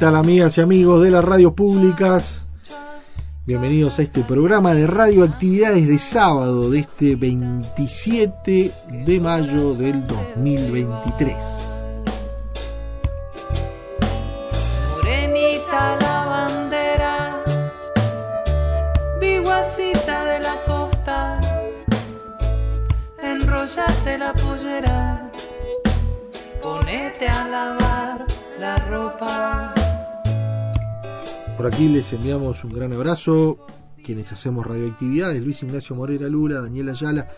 Tal amigas y amigos de las radios públicas? Bienvenidos a este programa de radioactividades de sábado de este 27 de mayo del 2023. Morenita la bandera, de la costa, enrollate la pollera, ponete a lavar la ropa. Por aquí les enviamos un gran abrazo, quienes hacemos radioactividades, Luis Ignacio Morera Lula, Daniela Ayala,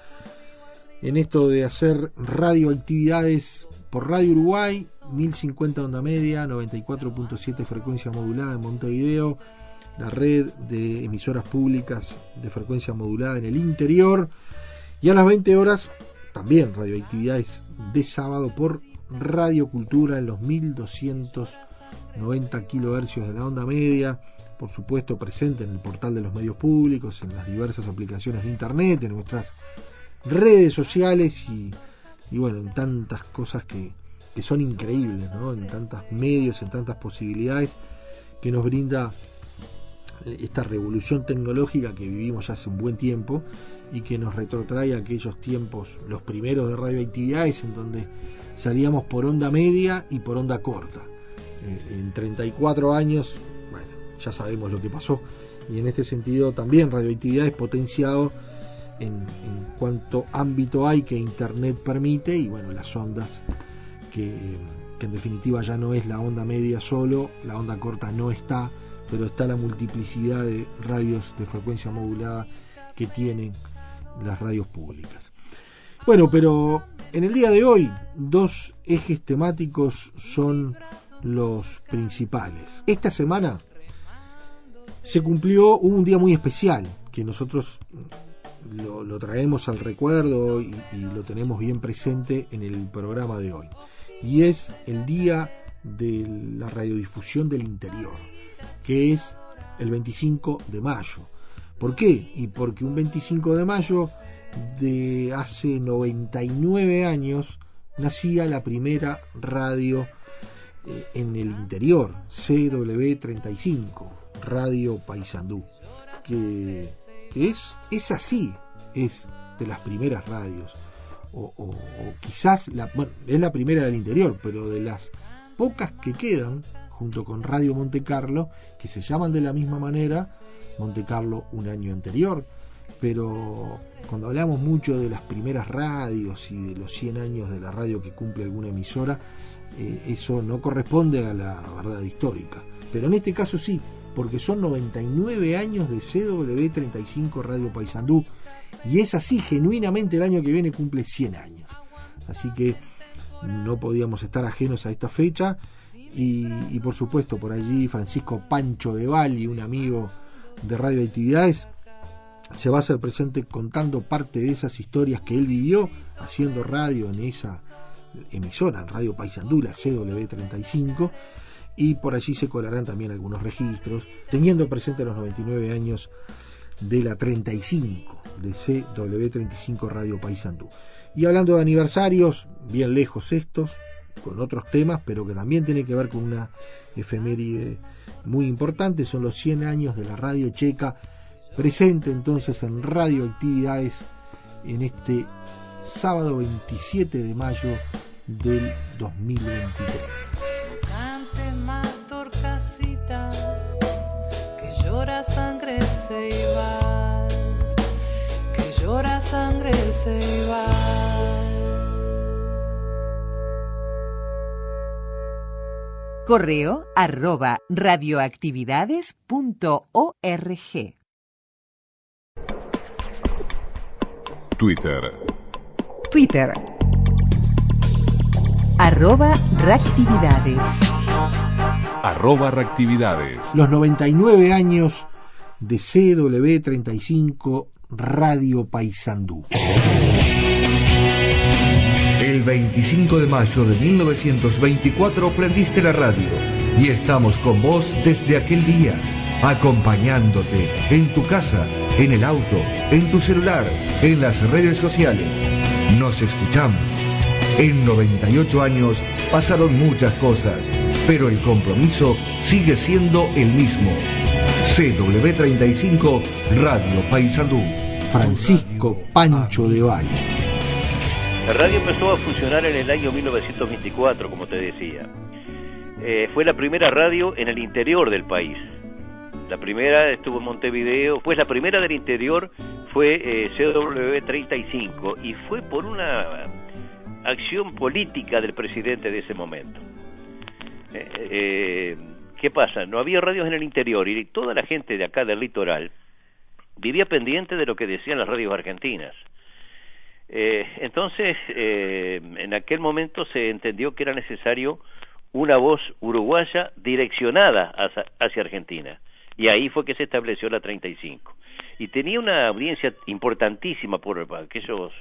en esto de hacer radioactividades por Radio Uruguay, 1050 onda media, 94.7 frecuencia modulada en Montevideo, la red de emisoras públicas de frecuencia modulada en el interior, y a las 20 horas también radioactividades de sábado por Radio Cultura en los 1290 kilohercios de la onda media, por supuesto presente en el portal de los medios públicos, en las diversas aplicaciones de internet, en nuestras redes sociales y, bueno, en tantas cosas que, que son increíbles, ¿no? en tantos medios, en tantas posibilidades que nos brinda esta revolución tecnológica que vivimos ya hace un buen tiempo y que nos retrotrae a aquellos tiempos, los primeros de radioactividades, en donde salíamos por onda media y por onda corta. En 34 años, bueno, ya sabemos lo que pasó, y en este sentido también radioactividades potenciado en, en cuanto ámbito hay que Internet permite, y bueno, las ondas que en definitiva ya no es la onda media solo, la onda corta no está, pero está la multiplicidad de radios de frecuencia modulada que tienen las radios públicas. Bueno, pero en el día de hoy dos ejes temáticos son los principales. Esta semana se cumplió un día muy especial que nosotros lo, lo traemos al recuerdo y, y lo tenemos bien presente en el programa de hoy. Y es el día de la radiodifusión del interior que es el 25 de mayo. ¿Por qué? Y porque un 25 de mayo de hace 99 años nacía la primera radio eh, en el interior, CW35, Radio Paysandú, que, es, es así, es de las primeras radios. O quizás, la, bueno, es la primera del interior, pero de las pocas que quedan, junto con Radio Monte Carlo, que se llaman de la misma manera, Monte Carlo un año anterior, pero cuando hablamos mucho de las primeras radios y de los 100 años de la radio que cumple alguna emisora, eh, eso no corresponde a la verdad histórica. Pero en este caso sí, porque son 99 años de CW35 Radio Paysandú, y es así, genuinamente el año que viene cumple 100 años. Así que no podíamos estar ajenos a esta fecha y, por supuesto por allí Francisco Pancho de Bali, un amigo de radioactividades, se va a hacer presente contando parte de esas historias que él vivió haciendo radio en esa emisora, Radio Paisandú, la CW35, y por allí se colarán también algunos registros, teniendo presente los 99 años de la 35, de CW35 Radio Paisandú. Y hablando de aniversarios, bien lejos estos, con otros temas, pero que también tiene que ver con una efeméride muy importante, son los 100 años de la radio checa, presente entonces en radioactividades en este sábado 27 de mayo del 2023. Cante más torcasita, que llora sangre se va, que llora sangre se va. Correo arroba radioactividades.org. Twitter. Twitter. Arroba reactividades. Arroba reactividades. Los 99 años de CW35 Radio Paisandú. El 25 de mayo de 1924 prendiste la radio y estamos con vos desde aquel día, acompañándote en tu casa, en el auto, en tu celular, en las redes sociales. Nos escuchamos. En 98 años pasaron muchas cosas, pero el compromiso sigue siendo el mismo. CW35 Radio Paisandú. Francisco Pancho de Valle. La radio empezó a funcionar en el año 1924, como te decía. Eh, fue la primera radio en el interior del país. La primera estuvo en Montevideo, pues la primera del interior fue eh, CW35 y fue por una acción política del presidente de ese momento. Eh, eh, ¿Qué pasa? No había radios en el interior y toda la gente de acá del litoral vivía pendiente de lo que decían las radios argentinas. Eh, entonces, eh, en aquel momento se entendió que era necesario una voz uruguaya direccionada hacia, hacia, Argentina. Y ahí fue que se estableció la 35. Y tenía una audiencia importantísima por aquellos,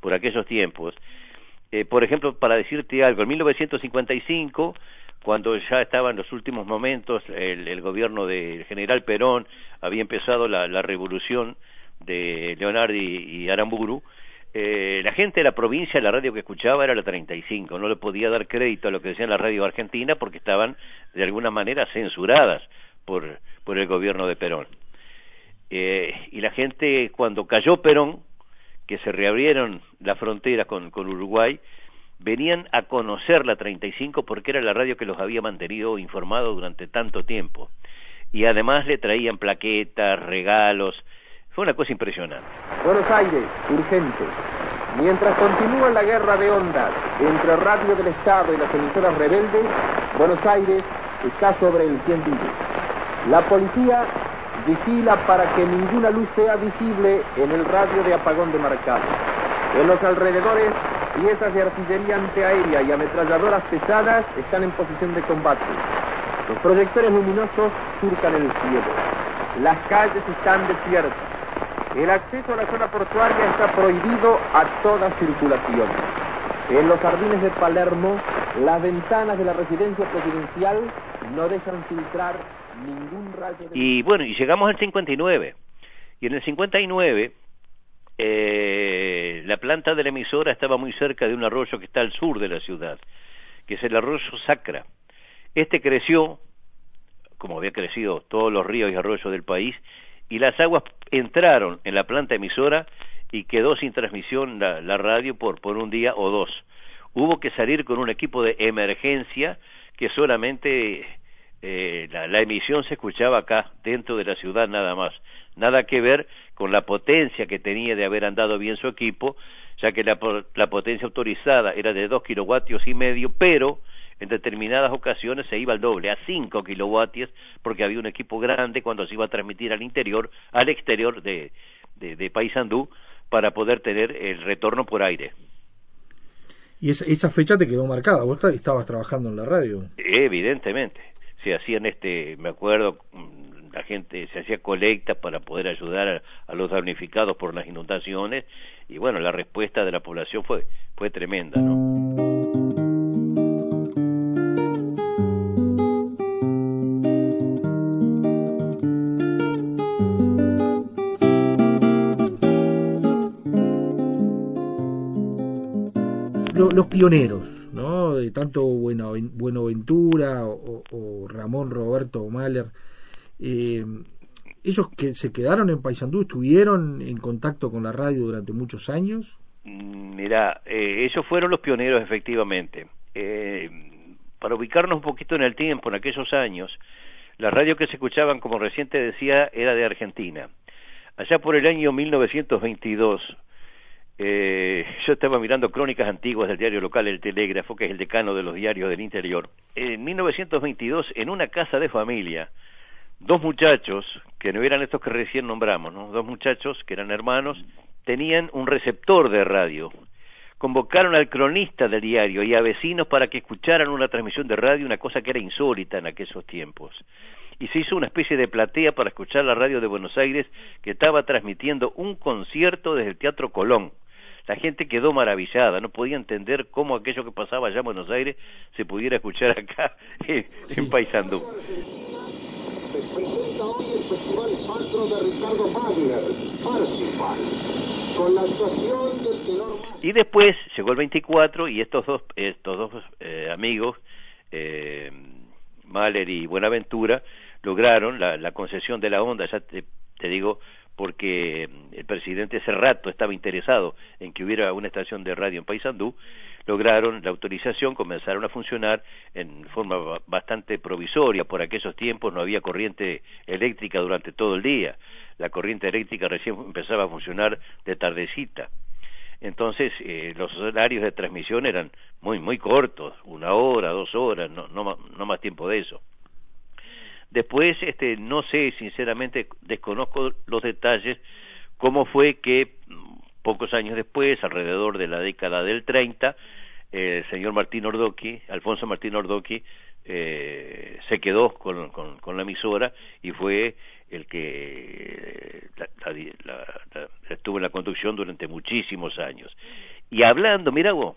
por aquellos tiempos. Eh, por ejemplo, para decirte algo, en 1955, cuando ya estaban los últimos momentos, el, el gobierno del general Perón había empezado la, revolución de Leonardi y Aramburu, eh, la gente de la provincia, la radio que escuchaba era la 35, no le podía dar crédito a lo que decían la radio argentina porque estaban de alguna manera censuradas por, por el gobierno de Perón. Eh, y la gente, cuando cayó Perón, que se reabrieron las fronteras con, con Uruguay, venían a conocer la 35 porque era la radio que los había mantenido informados durante tanto tiempo. Y además le traían plaquetas, regalos, fue una cosa impresionante. Buenos Aires, urgente. Mientras continúa la guerra de ondas entre Radio del Estado y las emisoras rebeldes, Buenos Aires está sobre el 100 vivo. La policía vigila para que ninguna luz sea visible en el radio de apagón demarcado. En los alrededores, piezas de artillería antiaérea y ametralladoras pesadas están en posición de combate. Los proyectores luminosos surcan el cielo. Las calles están desiertas. El acceso a la zona portuaria está prohibido a toda circulación. En los jardines de Palermo, las ventanas de la residencia presidencial no dejan filtrar ningún rayo de... Y bueno, y llegamos al 59. Y en el 59, eh, la planta de la emisora estaba muy cerca de un arroyo que está al sur de la ciudad, que es el arroyo Sacra. Este creció, como había crecido todos los ríos y arroyos del país, y las aguas entraron en la planta emisora y quedó sin transmisión la, la, radio por, por un día o dos. Hubo que salir con un equipo de emergencia que solamente eh, la, la, emisión se escuchaba acá, dentro de la ciudad nada más. Nada que ver con la potencia que tenía de haber andado bien su equipo, ya que la, la potencia autorizada era de dos kilovatios y medio, pero en determinadas ocasiones se iba al doble, a 5 kilovatios, porque había un equipo grande cuando se iba a transmitir al interior, al exterior de, de, de Paysandú, para poder tener el retorno por aire. ¿Y esa, esa fecha te quedó marcada? ¿Vos estabas trabajando en la radio? Evidentemente. Se hacían este, me acuerdo, la gente se hacía colecta para poder ayudar a, a, los damnificados por las inundaciones y bueno, la respuesta de la población fue fue tremenda, ¿no? los pioneros, De tanto Bueno, Buenaventura o, o, Ramón Roberto Mahler, eh, ellos que se quedaron en Paysandú, estuvieron en contacto con la radio durante muchos años. Mm, mira, eh, ellos fueron los pioneros efectivamente. Eh, para ubicarnos un poquito en el tiempo, en aquellos años, la radio que se escuchaban, como reciente decía, era de Argentina. Allá por el año 1922, eh, yo estaba mirando crónicas antiguas del diario local El Telégrafo, que es el decano de los diarios del interior. En 1922, en una casa de familia, dos muchachos, que no eran estos que recién nombramos, ¿no? dos muchachos que eran hermanos, tenían un receptor de radio. Convocaron al cronista del diario y a vecinos para que escucharan una transmisión de radio, una cosa que era insólita en aquellos tiempos. Y se hizo una especie de platea para escuchar la radio de Buenos Aires que estaba transmitiendo un concierto desde el Teatro Colón la gente quedó maravillada, no podía entender cómo aquello que pasaba allá en Buenos Aires se pudiera escuchar acá en, en Paysandú. Se presenta hoy el Festival Patro de Ricardo Wagner, Parsifal, con la actuación del tenor... Y después llegó el 24 y estos dos, estos dos eh, amigos, eh, Mahler y Buenaventura, lograron la, la concesión de la onda, ya te, te digo, porque el presidente hace rato estaba interesado en que hubiera una estación de radio en Paysandú, lograron la autorización, comenzaron a funcionar en forma bastante provisoria. Por aquellos tiempos no había corriente eléctrica durante todo el día. La corriente eléctrica recién empezaba a funcionar de tardecita. Entonces, eh, los horarios de transmisión eran muy, muy cortos, una hora, dos horas, no, no, no más tiempo de eso. Después, este, no sé, sinceramente, desconozco los detalles, cómo fue que mm, pocos años después, alrededor de la década del 30, el señor Martín Ordoqui, Alfonso Martín Ordoqui, eh, se quedó con, con, la emisora y fue el que estuvo en la conducción durante muchísimos años. Y hablando, mira vos,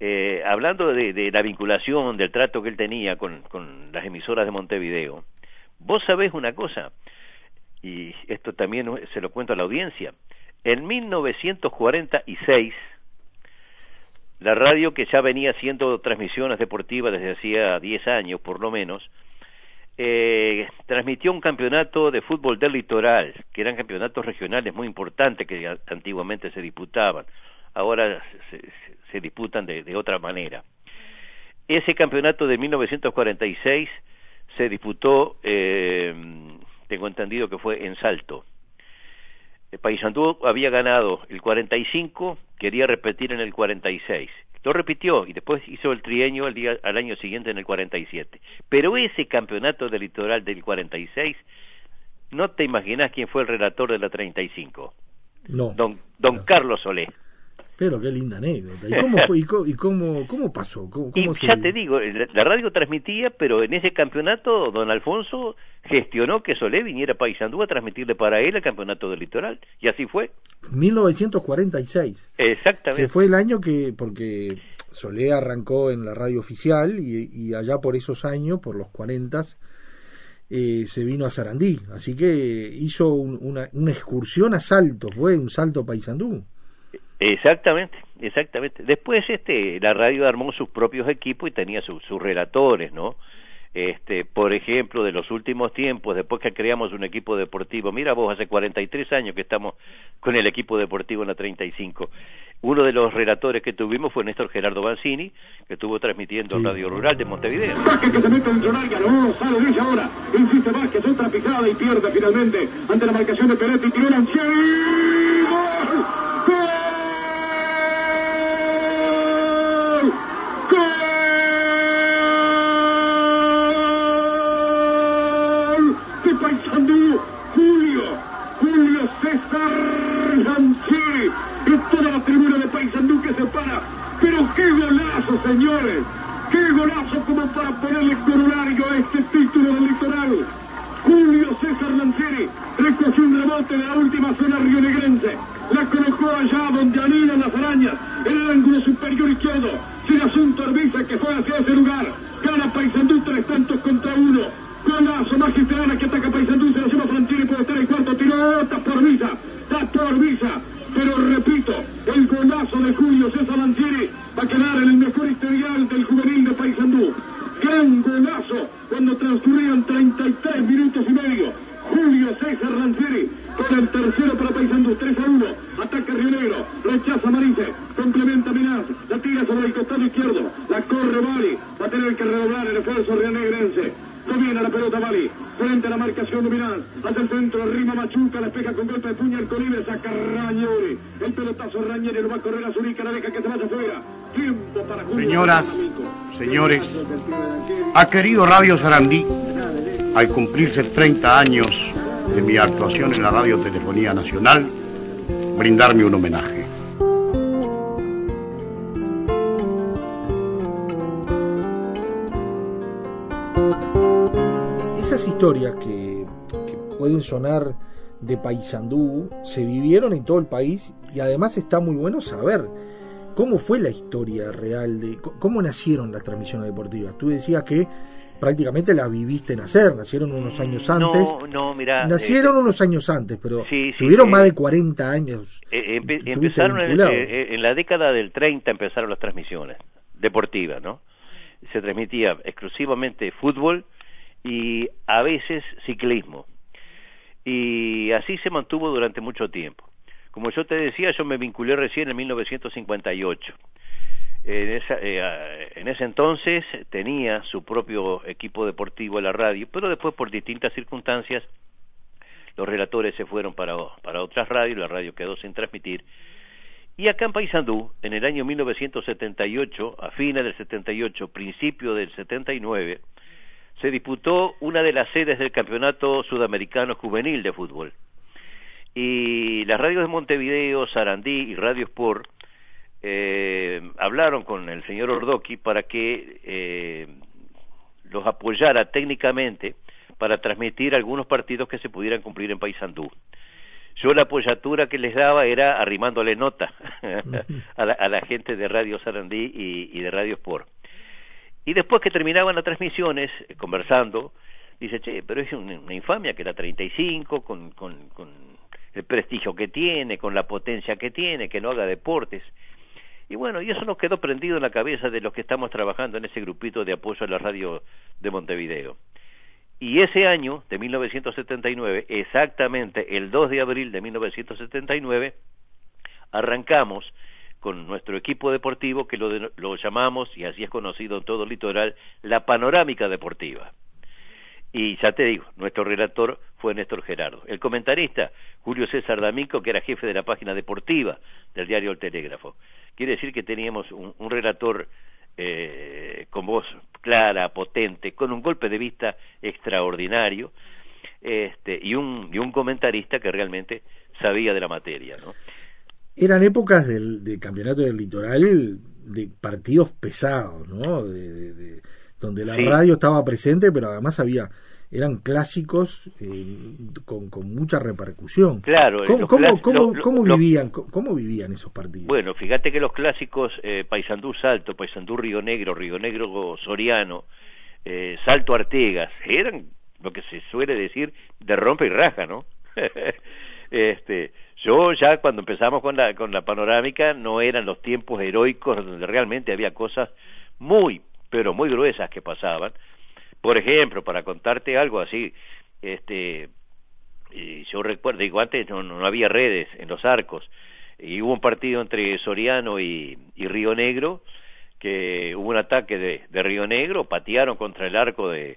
eh, hablando de, la vinculación, del trato que él tenía con, con las emisoras de Montevideo, vos sabés una cosa, y esto también se lo cuento a la audiencia, en 1946, la radio que ya venía haciendo transmisiones deportivas desde hacía 10 años por lo menos, eh, transmitió un campeonato de fútbol del litoral, que eran campeonatos regionales muy importantes que antiguamente se disputaban. Ahora se, se disputan de, de otra manera. Ese campeonato de 1946 se disputó, eh, tengo entendido que fue en Salto. El Paysandú había ganado el 45, quería repetir en el 46. Lo repitió y después hizo el trienio al, día, al año siguiente en el 47. Pero ese campeonato del litoral del 46, no te imaginas quién fue el relator de la 35. No. Don, don no. Carlos Solé. Pero qué linda anécdota. ¿Y cómo fue? ¿Y cómo, y cómo, cómo pasó? ¿Cómo, cómo y se... ya te digo, la radio transmitía, pero en ese campeonato don Alfonso gestionó que Solé viniera a Paysandú a transmitirle para él el campeonato del litoral. Y así fue. 1946. Exactamente. Que fue el año que, porque Solé arrancó en la radio oficial y, y allá por esos años, por los 40, eh, se vino a Sarandí. Así que hizo un, una, una excursión a Salto, fue un salto a Paysandú. Exactamente, exactamente. Después este la radio armó sus propios equipos y tenía sus, sus relatores, ¿no? Este, por ejemplo, de los últimos tiempos, después que creamos un equipo deportivo, mira vos, hace 43 años que estamos con el equipo deportivo en la 35. Uno de los relatores que tuvimos fue Néstor Gerardo Banzini, que estuvo transmitiendo Sí. Radio Rural de Montevideo. Vázquez que se mete dentro del área, no, sale de ella ahora. Insiste Vázquez, otra picada y pierde finalmente ante la marcación de Peretti. Tiró. ¡Gol! ¡Gol! Señores, ha querido Radio Sarandí, al cumplirse 30 años de mi actuación en la Radiotelefonía Nacional, brindarme un homenaje. Esas historias que, que pueden sonar de Paysandú se vivieron en todo el país y además está muy bueno saber cómo fue la historia real de cómo nacieron las transmisiones deportivas. Tú decías que prácticamente la viviste nacer, nacieron unos años antes. No, no, mira. Nacieron unos años antes, pero sí, sí, tuvieron eh, más de 40 años. Eh, empe- empezaron en, eh, en la década del 30 empezaron las transmisiones deportivas, ¿no? Se transmitía exclusivamente fútbol y a veces ciclismo. Y así se mantuvo durante mucho tiempo. Como yo te decía, yo me vinculé recién en 1958. En, esa, eh, en ese entonces tenía su propio equipo deportivo la radio, pero después por distintas circunstancias los relatores se fueron para, para otras radios, la radio quedó sin transmitir. Y acá en Paysandú, en el año 1978, a fines del 78, principio del 79, se disputó una de las sedes del Campeonato Sudamericano Juvenil de Fútbol. Y las radios de Montevideo, Sarandí y Radio Sport eh, hablaron con el señor Ordoqui para que eh, los apoyara técnicamente para transmitir algunos partidos que se pudieran cumplir en Paysandú. Yo la apoyatura que les daba era arrimándole nota a, la, a la gente de Radio Sarandí y, de Radio Sport. Y después que terminaban las transmisiones, eh, conversando, dice, che, pero es una, infamia que la 35, con, con, con el prestigio que tiene, con la potencia que tiene, que no haga deportes. Y bueno, y eso nos quedó prendido en la cabeza de los que estamos trabajando en ese grupito de apoyo a la radio de Montevideo. Y ese año, de 1979, exactamente el 2 de abril de 1979, arrancamos con nuestro equipo deportivo que lo, de- lo llamamos, y así es conocido en todo el litoral, la panorámica deportiva. Y ya te digo, nuestro relator fue Néstor Gerardo. El comentarista, Julio César D'Amico, que era jefe de la página deportiva del diario El Telégrafo. Quiere decir que teníamos un, relator eh, con voz clara, potente, con un golpe de vista extraordinario, este, y un, y un comentarista que realmente sabía de la materia, ¿no? Eran épocas del, campeonato del litoral de partidos pesados, ¿no? De- de- donde la Sí. radio estaba presente, pero además había eran clásicos eh, con, con mucha repercusión. Claro, ¿Cómo, cómo- cómo- vivían, cómo, cómo vivían esos partidos? Bueno, fíjate que los clásicos eh, Paysandú Salto, Paysandú Río Negro, Río Negro Soriano, eh, Salto Artegas, eran lo que se suele decir de rompe y raja, ¿no? este, yo ya cuando empezamos con la con la panorámica no eran los tiempos heroicos donde realmente había cosas muy pero muy gruesas que pasaban. Por ejemplo, para contarte algo así, este yo recuerdo, digo, antes no, no había redes en los arcos, y hubo un partido entre Soriano y, Río Negro, que hubo un ataque de, Río Negro, patearon contra el arco de,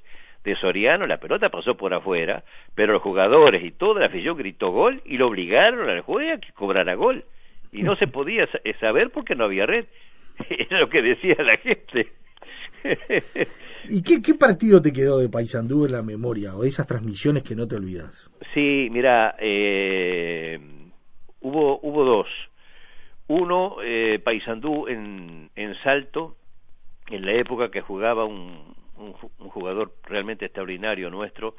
Soriano, la pelota pasó por afuera, pero los jugadores y toda la afición gritó gol y lo obligaron al juez a que cobrara gol. Y no se podía sa- saber porque no había red. Era lo que decía la gente. ¿Y qué, partido te quedó de Paysandú en la memoria o esas transmisiones que no te olvidas? Sí, mira, eh, hubo, hubo dos. Uno, eh, Paysandú en, en Salto, en la época que jugaba un, un, un jugador realmente extraordinario nuestro,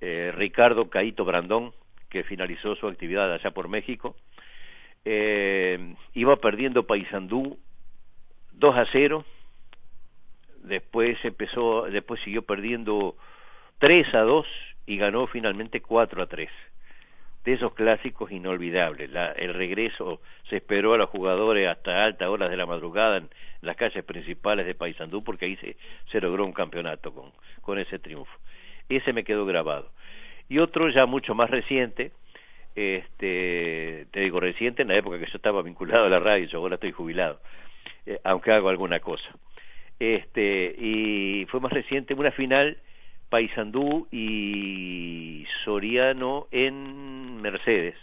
eh, Ricardo Caito Brandón, que finalizó su actividad allá por México. Eh, iba perdiendo Paysandú 2 a 0. Después empezó, después siguió perdiendo 3 a 2 y ganó finalmente 4 a 3 de esos clásicos inolvidables. La, el regreso se esperó a los jugadores hasta altas horas de la madrugada en las calles principales de Paysandú porque ahí se, logró un campeonato con, con ese triunfo. Ese me quedó grabado. Y otro ya mucho más reciente, este, te digo reciente en la época que yo estaba vinculado a la radio, yo ahora estoy jubilado, eh, aunque hago alguna cosa. Este, y fue más reciente una final Paysandú y Soriano en Mercedes,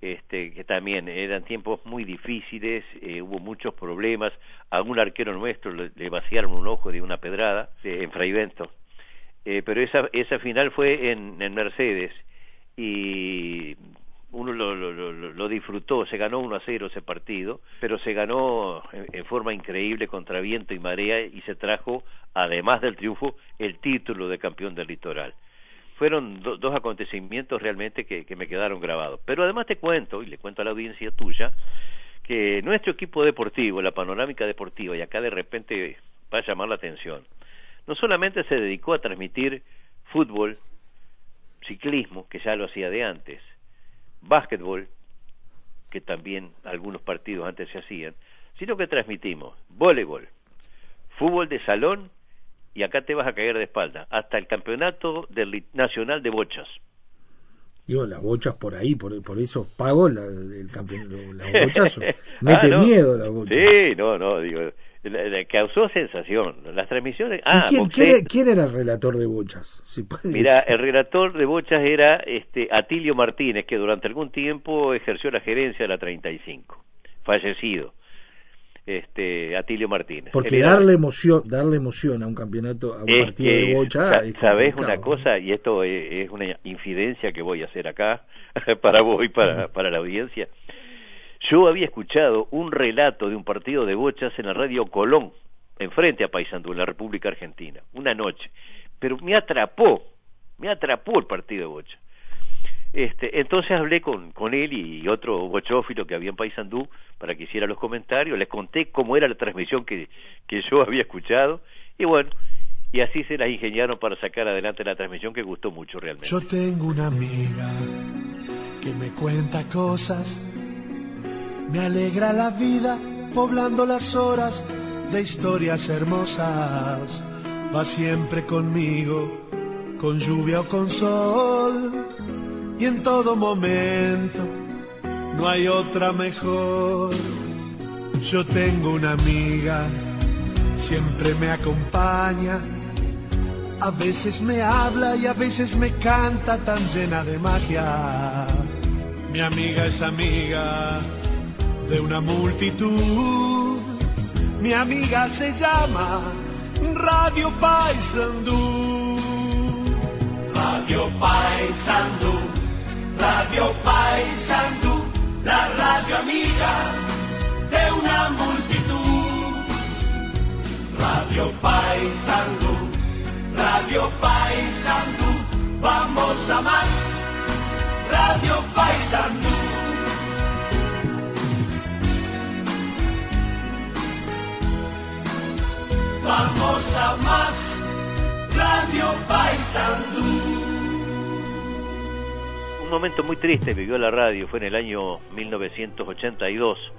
este, que también eran tiempos muy difíciles, eh, hubo muchos problemas, a un arquero nuestro le, vaciaron un ojo de una pedrada en Fraivento, eh, pero esa, esa final fue en, en Mercedes y uno lo, lo, lo, disfrutó, se ganó 1 a 0 ese partido, pero se ganó en, forma increíble contra viento y marea y se trajo, además del triunfo, el título de campeón del litoral. Fueron do, dos acontecimientos realmente que, que me quedaron grabados. Pero además te cuento, y le cuento a la audiencia tuya, que nuestro equipo deportivo, la panorámica deportiva, y acá de repente va a llamar la atención, no solamente se dedicó a transmitir fútbol, ciclismo, que ya lo hacía de antes, básquetbol, que también algunos partidos antes se hacían, sino que transmitimos voleibol, fútbol de salón y acá te vas a caer de espalda, hasta el campeonato del nacional de bochas. Digo, las bochas por ahí, por, por eso pago la, el campeonato, las bochas. Mete ah, no. miedo las bochas. Sí, no, no, digo, causó sensación. Las transmisiones. Ah, quién, quién, quién, era el relator de Bochas? Si Mira, el relator de Bochas era este Atilio Martínez, que durante algún tiempo ejerció la gerencia de la 35, fallecido. Este Atilio Martínez. Porque darle emoción, darle emoción a un campeonato, a un es partido que, de Bocha. Sabes una cosa y esto es, es, una infidencia que voy a hacer acá para vos y para, para la audiencia. Yo había escuchado un relato de un partido de bochas en la radio Colón, enfrente a Paysandú, en la República Argentina, una noche. Pero me atrapó, me atrapó el partido de bocha. Este, entonces hablé con, con él y otro bochófilo que había en Paysandú para que hiciera los comentarios, les conté cómo era la transmisión que, que yo había escuchado y bueno, y así se las ingeniaron para sacar adelante la transmisión que gustó mucho realmente. Yo tengo una amiga que me cuenta cosas me alegra la vida poblando las horas de historias hermosas. Va siempre conmigo, con lluvia o con sol, y en todo momento no hay otra mejor. Yo tengo una amiga, siempre me acompaña, a veces me habla y a veces me canta tan llena de magia. Mi amiga es amiga de una multitud. Mi amiga se llama Radio Paisandú. Radio Paisandú, Radio Paisandú, la radio amiga de una multitud. Radio Paisandú, Radio Paisandú, vamos a más. Radio Paisandú. Vamos a más, Radio Paisandú. Un momento muy triste vivió la radio, fue en el año 1982,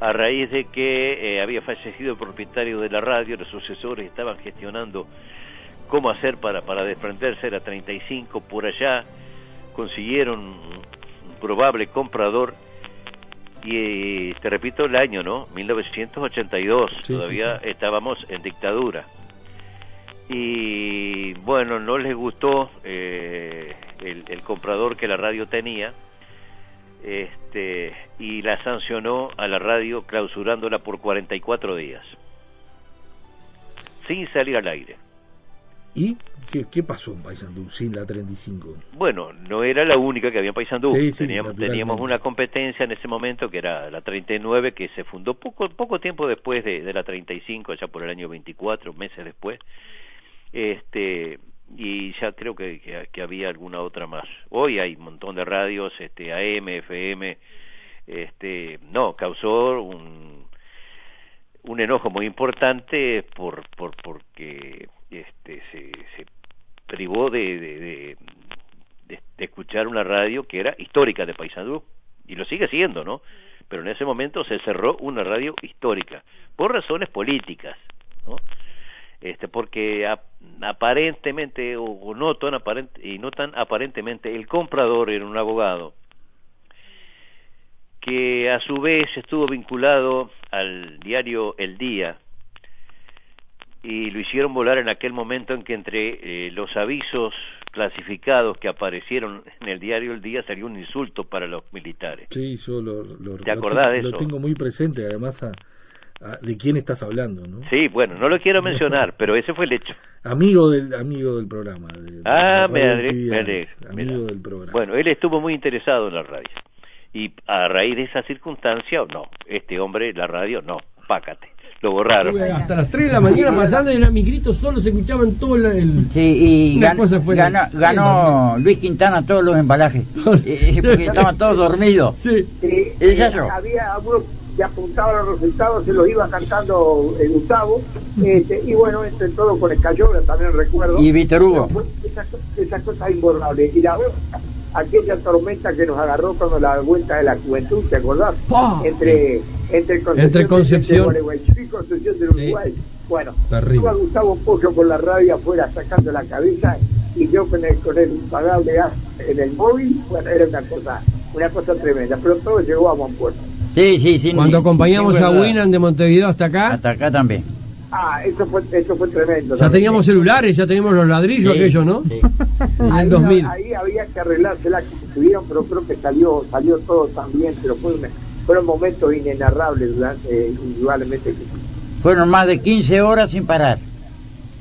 a raíz de que eh, había fallecido el propietario de la radio, los sucesores estaban gestionando cómo hacer para, para desprenderse de la 35, por allá consiguieron un probable comprador y te repito el año, ¿no? 1982, sí, todavía sí, sí. estábamos en dictadura. Y bueno, no les gustó eh, el, el, comprador que la radio tenía este, y la sancionó a la radio clausurándola por 44 días, sin salir al aire. ¿Y qué, qué pasó en Paysandú sin la 35? Bueno, no era la única que había en Paysandú. Sí, sí, teníamos, teníamos una competencia en ese momento que era la 39, que se fundó poco, poco tiempo después de, de la 35, ya por el año 24, meses después. Este, y ya creo que, que, que había alguna otra más. Hoy hay un montón de radios, este, AM, FM, este, no, causó un, un enojo muy importante por, por porque este, se, privó de, de, de, escuchar una radio que era histórica de Paysandú y lo sigue siendo, ¿no? Pero en ese momento se cerró una radio histórica por razones políticas, ¿no? Este, porque ap aparentemente o, o no tan aparente y no tan aparentemente el comprador era un abogado que a su vez estuvo vinculado al diario El Día y lo hicieron volar en aquel momento en que entre eh, los avisos clasificados que aparecieron en el diario El Día salió un insulto para los militares. Sí, yo lo, lo, ¿Te acordás lo, de lo eso? tengo muy presente, además a, a- de quién estás hablando, ¿no? Sí, bueno, no lo quiero mencionar, pero ese fue el hecho. Amigo del amigo del programa. de- Ah, me alegro, Amigo del programa. Bueno, él estuvo muy interesado en la radio. Y a raíz de esa circunstancia, no, este hombre, la radio, no, pácate. Lo borraron. Hasta las 3 de la mañana pasando y mis gritos solo se escuchaban todo la- el... Sí, y Una gan- cosa fue- ganó, ganó Luis Quintana todos los embalajes, Eh, porque estaban todos dormidos. Sí. Eh, ¿Es eso? había uno que apuntaba los resultados, se los iba cantando eh, Gustavo, este, y bueno, entre todo con Escayola también recuerdo. Y Víctor Hugo. Pero fue Esa, co- esa cosa imborrable. Y la aquella tormenta que nos agarró cuando la vuelta de la juventud, ¿te acordás? ¡Pah! Entre, entre Concepción, Entre Concepción. y Concepción del Uruguay. Bueno, Terrible. iba Gustavo Pollo con la radio afuera sacando la cabeza y yo con el, con el impagable gas en el móvil, bueno, era una cosa, una cosa tremenda, pero todo llegó a buen puerto. Sí, sí, sí. Cuando acompañamos a. Winan de Montevideo hasta acá, Hasta acá también. Ah, eso fue, eso fue tremendo. ya también. teníamos celulares, ya teníamos los ladrillos Sí, aquellos, ¿no? sí. En ahí, el 2000. ahí había que arreglársela que tuvieron, pero creo que salió salió todo también, pero fue una- fueron momentos inenarrables durante, eh, indudablemente. Fueron más de 15 horas sin parar.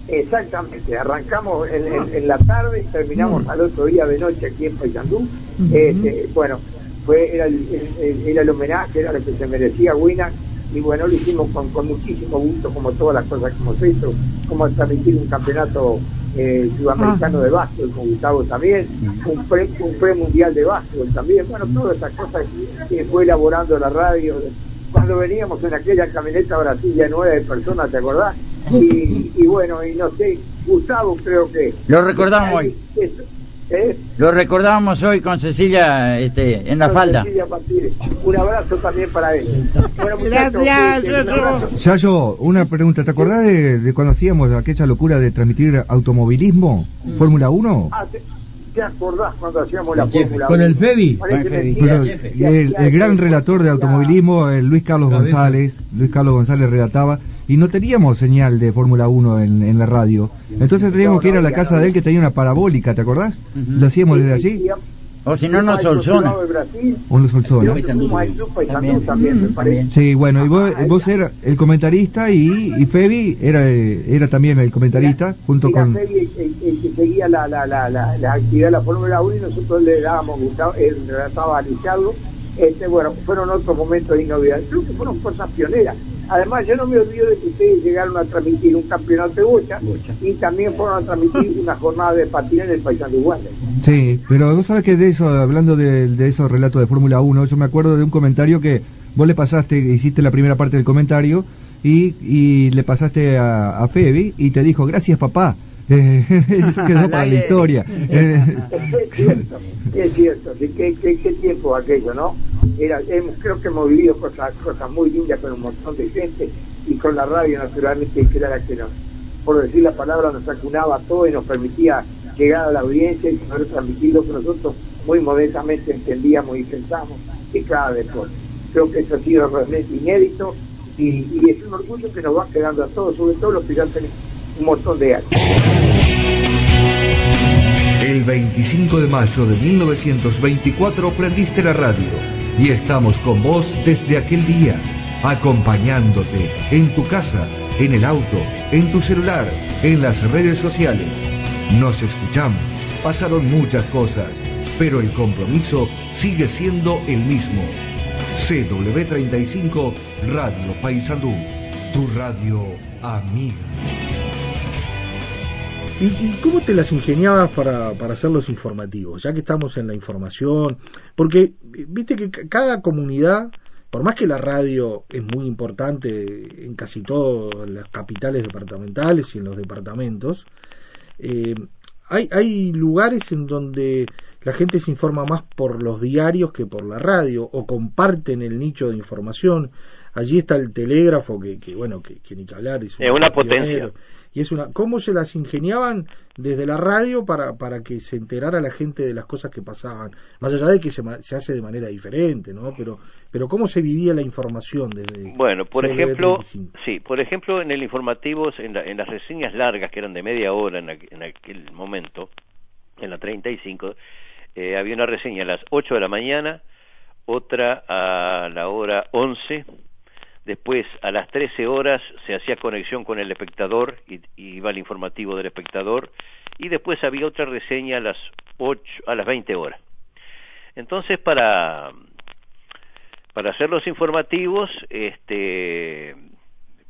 Exactamente, arrancamos en, en- en la tarde y terminamos al otro día de noche aquí en Paysandú. Este, bueno, fue era el, el- era el homenaje, era lo que se merecía Wina y bueno, lo hicimos con, con muchísimo gusto, como todas las cosas que hemos hecho, como transmitir un campeonato eh, sudamericano de básquetbol con Gustavo también, un pre, un premundial de básquetbol también, bueno, todas esas cosas que fue elaborando la radio. Cuando veníamos en aquella camioneta Brasilia nueve personas, ¿te acordás? Y, y bueno, y no sé, Gustavo creo que... Lo recordamos hoy. Eso, ¿eh? Lo recordábamos hoy con Cecilia este, en la Con falda. Cecilia Martínez. Un abrazo también para él. Bueno, muchachos, Gracias. Yayo, una pregunta. ¿Te acordás de, de cuando hacíamos aquella locura de transmitir automovilismo? ¿Fórmula 1? Ah, ¿te, te acordás cuando hacíamos la Fórmula Con 1? el Febi. Parece Con el. Pero el, el gran relator de automovilismo, el Luis Carlos. González, Luis Carlos González relataba, y no teníamos señal de Fórmula 1 en, en la radio. Entonces teníamos que ir a la casa de él que tenía una parabólica, ¿te acordás? Lo hacíamos desde allí, O si no, no solzona. o los Solsona. También, también, me parece. Sí, bueno, y vos, vos eras el comentarista y, y Febi era, era también el comentarista, junto Era con... Feli el, el- el que seguía la, la, la, la, la actividad de la Fórmula 1 y nosotros le dábamos, Gustavo, él relataba a Lizardo. Este, bueno, fueron otros momentos de innovación. Creo que fueron cosas pioneras. Además, yo no me olvido de que ustedes llegaron a transmitir un campeonato de bocha y también fueron a transmitir una jornada de patín en el Paisano de Wander. Sí, pero vos sabés que de eso, hablando de, de esos relatos de Fórmula 1, yo me acuerdo de un comentario que vos le pasaste, hiciste la primera parte del comentario y, y le pasaste a, a Febi y te dijo, gracias papá. Eh, eso quedó para la historia. Es cierto, es cierto. Qué, qué, qué tiempo aquello, ¿no? Era, hemos, creo que hemos vivido cosas, cosas muy lindas con un montón de gente y con la radio, naturalmente, que era la que nos, por decir la palabra, nos acunaba todo y nos permitía llegar a la audiencia y poder transmitir lo que nosotros muy modestamente entendíamos y pensábamos de cada deporte. Creo que eso ha sido realmente inédito y, es un orgullo que nos va quedando a todos, sobre todo los que ya un montón de años. El 25 de mayo de 1924 prendiste la radio y estamos con vos desde aquel día, acompañándote en tu casa, en el auto, en tu celular, en las redes sociales. Nos escuchamos, pasaron muchas cosas, pero el compromiso sigue siendo el mismo. CW35 Radio Paysandú, tu radio amiga. ¿Y, y cómo te las ingeniabas para, para hacer los informativos? Ya que estamos en la información, porque viste que ca- cada comunidad, por más que la radio es muy importante en casi todas las capitales departamentales y en los departamentos, eh, hay, hay lugares en donde la gente se informa más por los diarios que por la radio o comparten el nicho de información. Allí está el telégrafo que, que bueno, que, que ni que hablar. Es, Es una pionero. potencia. Y es una, ¿Cómo se las ingeniaban desde la radio para, para que se enterara la gente de las cosas que pasaban? Más allá de que se, se hace de manera diferente, ¿no? Pero, pero ¿cómo se vivía la información desde Bueno, por CLB ejemplo, 35? sí, por ejemplo, en el informativo, en, la- en las reseñas largas que eran de media hora en, aqu- en aquel momento, en la 35, eh, había una reseña a las 8 de la mañana, otra a la hora 11, después a las 13 horas se hacía conexión con el espectador y, iba el informativo del espectador, y después había otra reseña a las 8, a las 20 horas. Entonces, para para hacer los informativos, este,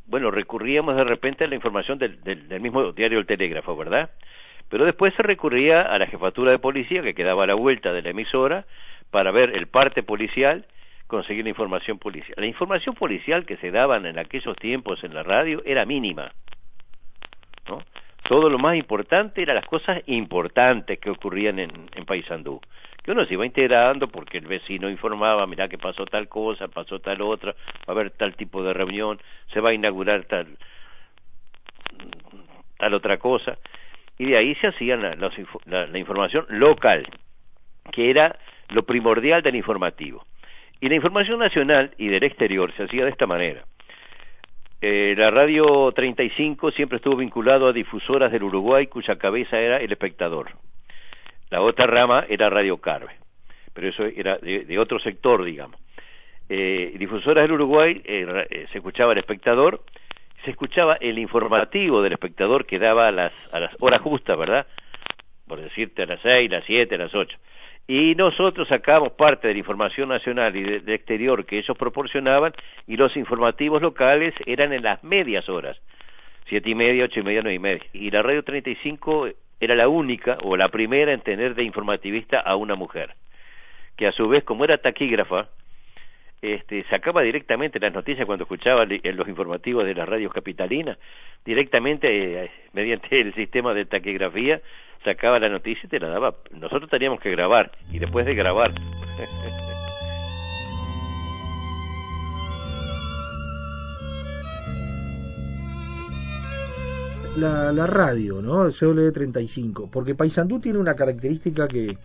bueno, recurríamos de repente a la información del, del- del mismo diario El Telégrafo, ¿verdad? Pero después se recurría a la jefatura de policía que quedaba a la vuelta de la emisora para ver el parte policial, conseguir la información policial. La información policial que se daban en aquellos tiempos en la radio era mínima, ¿no? Todo lo más importante eran las cosas importantes que ocurrían en, en Paysandú. Que uno se iba enterando porque el vecino informaba, mirá que pasó tal cosa, pasó tal otra, va a haber tal tipo de reunión, se va a inaugurar tal, tal otra cosa. Y de ahí se hacía la, los info- la- la información local, que era lo primordial del informativo. Y la información nacional y del exterior se hacía de esta manera. Eh, la radio 35 siempre estuvo vinculado a difusoras del Uruguay cuya cabeza era el espectador. La otra rama era Radio Carve, pero eso era de, otro sector, digamos. Eh, difusoras del Uruguay eh, eh, se escuchaba el espectador, se escuchaba el informativo del espectador que daba a las, a las horas justas, ¿verdad? Por decirte a las 6, las 7, las 8. Y nosotros sacamos parte de la información nacional y de- del exterior que ellos proporcionaban y los informativos locales eran en las medias horas, siete y media, ocho y media, nueve y media. Y la radio 35 era la única o la primera en tener de informativista a una mujer, que a su vez, como era taquígrafa, este, sacaba directamente las noticias cuando escuchaba en los informativos de las radios capitalinas, directamente eh, mediante el sistema de taquigrafía, sacaba la noticia y te la daba. Nosotros teníamos que grabar y después de grabar. la, la radio, ¿no? CW35, porque Paysandú tiene una característica que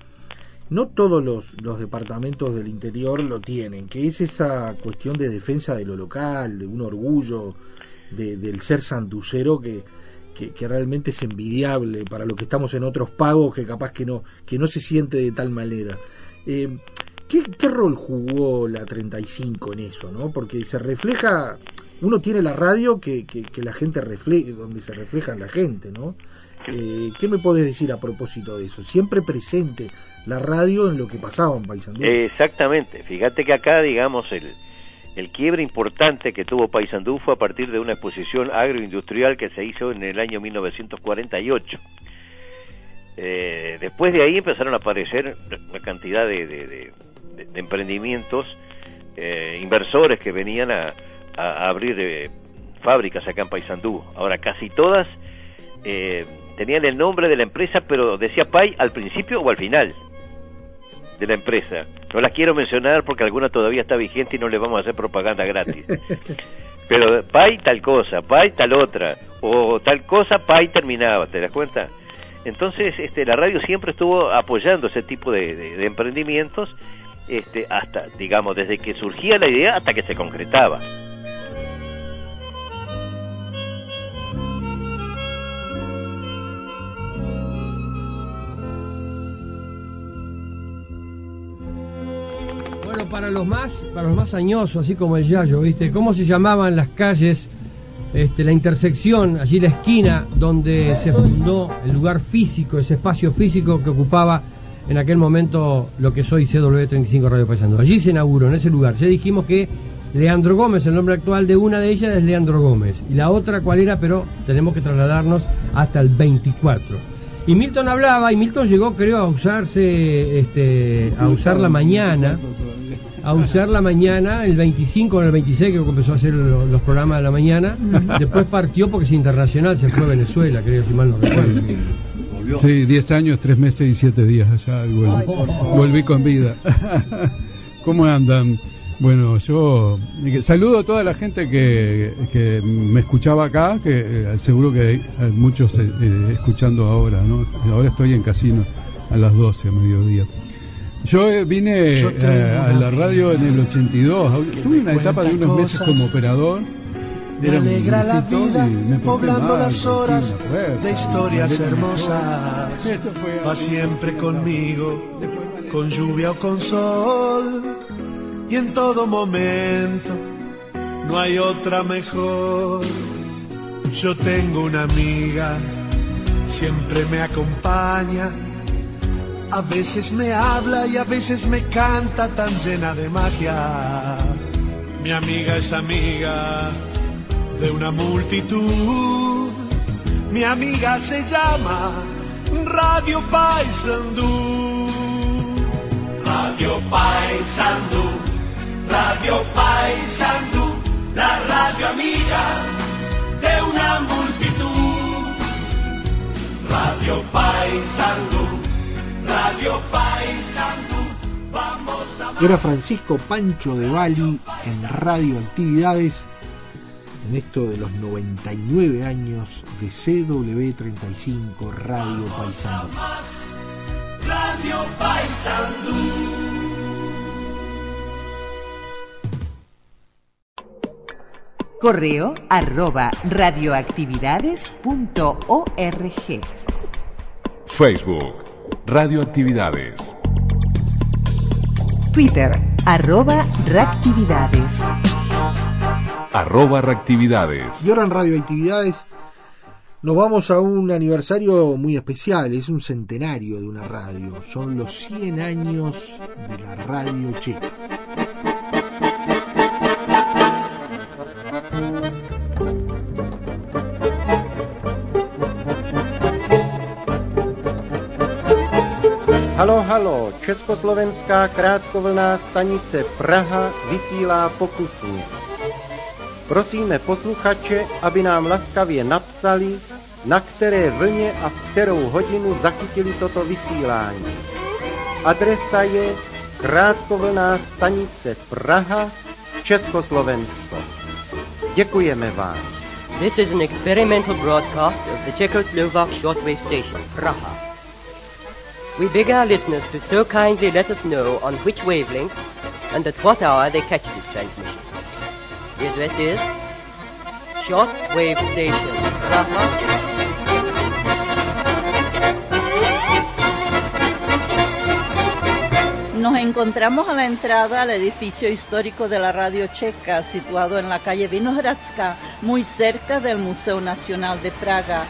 no todos los, los departamentos del interior lo tienen, que es esa cuestión de defensa de lo local, de un orgullo de- del ser sanducero que, que, que realmente es envidiable para lo que estamos en otros pagos que capaz que no, que no se siente de tal manera. Eh, ¿qué, ¿Qué rol jugó la 35 en eso, no? Porque se refleja, uno tiene la radio que, que, que la gente refleja, donde se refleja la gente, ¿no? Eh, ¿Qué me podés decir a propósito de eso? Siempre presente la radio en lo que pasaba en Paysandú. Exactamente. Fíjate que acá, digamos, el, el quiebre importante que tuvo Paysandú fue a partir de una exposición agroindustrial que se hizo en el año 1948. Eh, después de ahí empezaron a aparecer una cantidad de, de- de- de- de emprendimientos, eh, inversores que venían a, a abrir eh, fábricas acá en Paysandú. Ahora, casi todas eh, tenían el nombre de la empresa, pero decía Pay al principio o al final de la empresa. No las quiero mencionar porque alguna todavía está vigente y no le vamos a hacer propaganda gratis. Pero Pay tal cosa, Pay tal otra, o tal cosa, Pay terminaba, ¿te das cuenta? Entonces, este, la radio siempre estuvo apoyando ese tipo de, de- de emprendimientos, este, hasta, digamos, desde que surgía la idea hasta que se concretaba. Bueno, para los más, para los más añosos, así como el Yayo, ¿viste? ¿Cómo se llamaban las calles, este, la intersección, allí la esquina donde se fundó el lugar físico, ese espacio físico que ocupaba en aquel momento lo que soy CW35 Radio Paisando? Allí se inauguró, en ese lugar. Ya dijimos que Leandro Gómez, el nombre actual de una de ellas es Leandro Gómez. Y la otra, ¿cuál era? Pero tenemos que trasladarnos hasta el 24. Y Milton hablaba, y Milton llegó, creo, a usarse, este, a usar la mañana, a usar la mañana, el 25 o el 26, que empezó a hacer lo- los programas de la mañana. Después partió porque es internacional, se fue a Venezuela, creo, si mal no recuerdo. Sí, 10 años, 3 meses y 7 días allá y volví, volví con vida. ¿Cómo andan? Bueno, yo eh, saludo a toda la gente que, que me escuchaba acá, que eh, seguro que hay, muchos eh, escuchando ahora, ¿no? Ahora estoy en casino a las 12 a mediodía. Yo vine Yo eh, a la radio en el 82, tuve una etapa de unos meses como operador. Me Era alegra la vida me poblando mal, las horas puerta, de historias hermosas. Fue Va siempre conmigo, con lluvia o con sol, y en todo momento no hay otra mejor. Yo tengo una amiga, siempre me acompaña. A veces me habla y a veces me canta tan llena de magia. Mi amiga es amiga de una multitud. Mi amiga se llama Radio Paisandú. Radio Paisandú, Radio Paisandú, la radio amiga de una multitud. Radio Paisandú, Radio Paisandú, vamos a Era Francisco Pancho de Bali en Radioactividades en esto de los 99 años de CW35 Radio Paisano. Radio Paisandú. Correo arroba radioactividades.org. Facebook, Radioactividades. Twitter arroba reactividades. Arroba Reactividades. Y ahora en Radioactividades nos vamos a un aniversario muy especial, es un centenario de una radio, son los 100 años de la radio checa. Halo, halo, Československá krátkovlná stanice Praha vysílá pokusně. Prosíme posluchače, aby nám laskavě napsali, na které vlně a v kterou hodinu zachytili toto vysílání. Adresa je krátkovlná stanice Praha, Československo. Děkujeme vám. This is an experimental broadcast of the Czechoslovak shortwave station, Praha. We beg our listeners to so kindly let us know on which wavelength and at what hour they catch this transmission. The address is Shortwave Station, Praha. Nos encontramos a la entrada al edificio histórico de la Radio Checa, situado en la calle Vinohradska, muy cerca del Museo Nacional de Praga.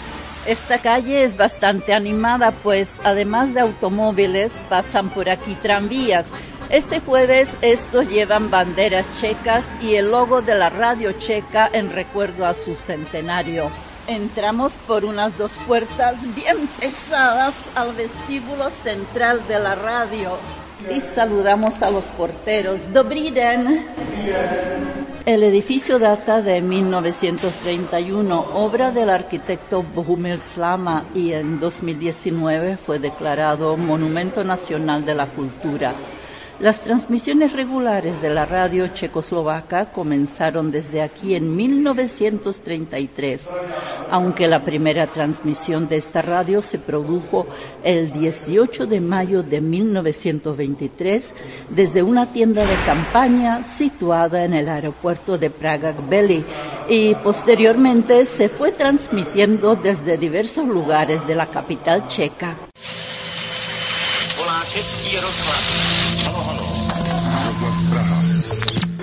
Esta calle es bastante animada, pues además de automóviles pasan por aquí tranvías. Este jueves estos llevan banderas checas y el logo de la radio checa en recuerdo a su centenario. Entramos por unas dos puertas bien pesadas al vestíbulo central de la radio y saludamos a los porteros. Dobrý den. El edificio data de 1931, obra del arquitecto Bohumil Slama y en 2019 fue declarado Monumento Nacional de la Cultura. Las transmisiones regulares de la radio checoslovaca comenzaron desde aquí en 1933, aunque la primera transmisión de esta radio se produjo el 18 de mayo de 1923 desde una tienda de campaña situada en el aeropuerto de Praga Beli y posteriormente se fue transmitiendo desde diversos lugares de la capital checa.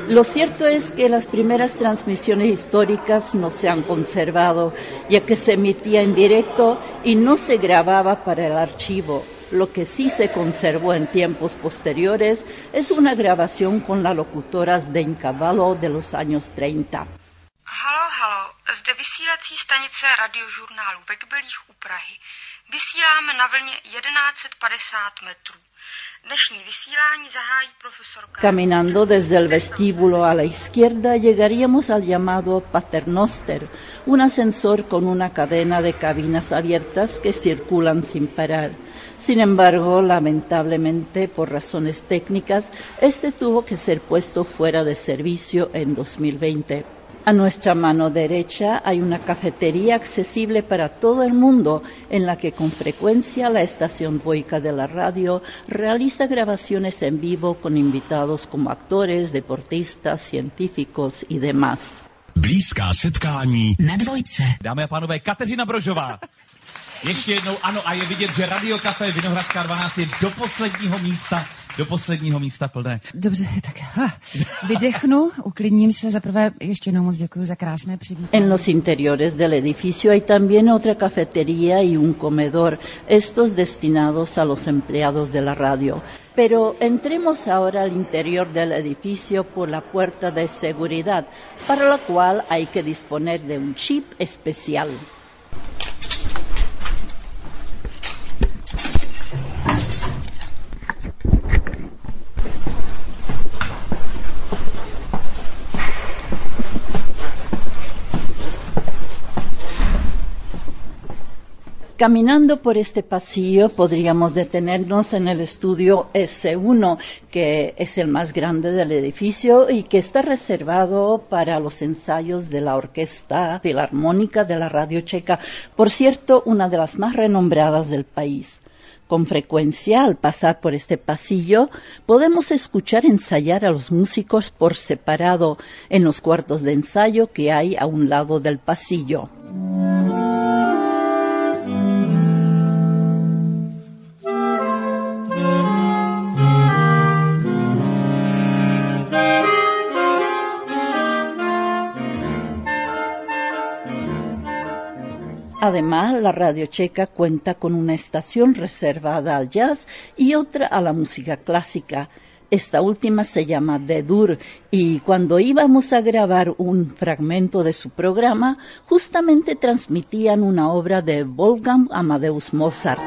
Lo cierto es que las primeras transmisiones históricas no se han conservado, ya que se emitía en directo y no se grababa para el archivo. Lo que sí se conservó en tiempos posteriores es una grabación con la locutora Zdeňka Valo de los años 30. Halo, halo, zde vysílací stanice radiožurnálu ve Kbelích u Prahy. Vysíláme na vlně 1150 metrů. Dnešní vysílání zahájí profesorka... Caminando desde el vestíbulo a la izquierda llegaríamos al llamado Paternoster, un ascensor con una cadena de cabinas abiertas que circulan sin parar. Sin embargo, lamentablemente, por razones técnicas, este tuvo que ser puesto fuera de servicio en 2020. A nuestra mano derecha hay una cafetería accesible para todo el mundo en la que con frecuencia la estación Boica de la radio realiza grabaciones en vivo con invitados como actores, deportistas, científicos y demás. Blízká setkání Na dvojce. Dámy a pánové, Kateřina Brožová. Ještě jednou, ano, a je vidět, že Radio Café Vinohradská 12 je do posledního místa, do posledního místa plné. Dobře, tak ha, vydechnu, uklidním se. Za prvé ještě jednou moc děkuji za krásné přivítání. En los interiores del edificio hay también otra cafetería y un comedor, estos destinados a los empleados de la radio. Pero entremos ahora al interior del edificio por la puerta de seguridad, para la cual hay que disponer de un chip especial. Caminando por este pasillo podríamos detenernos en el estudio S1, que es el más grande del edificio y que está reservado para los ensayos de la Orquesta Filarmónica de la Radio Checa, por cierto, una de las más renombradas del país. Con frecuencia, al pasar por este pasillo, podemos escuchar ensayar a los músicos por separado en los cuartos de ensayo que hay a un lado del pasillo. Además, la radio checa cuenta con una estación reservada al jazz y otra a la música clásica. Esta última se llama The Dur y cuando íbamos a grabar un fragmento de su programa, justamente transmitían una obra de Wolfgang Amadeus Mozart.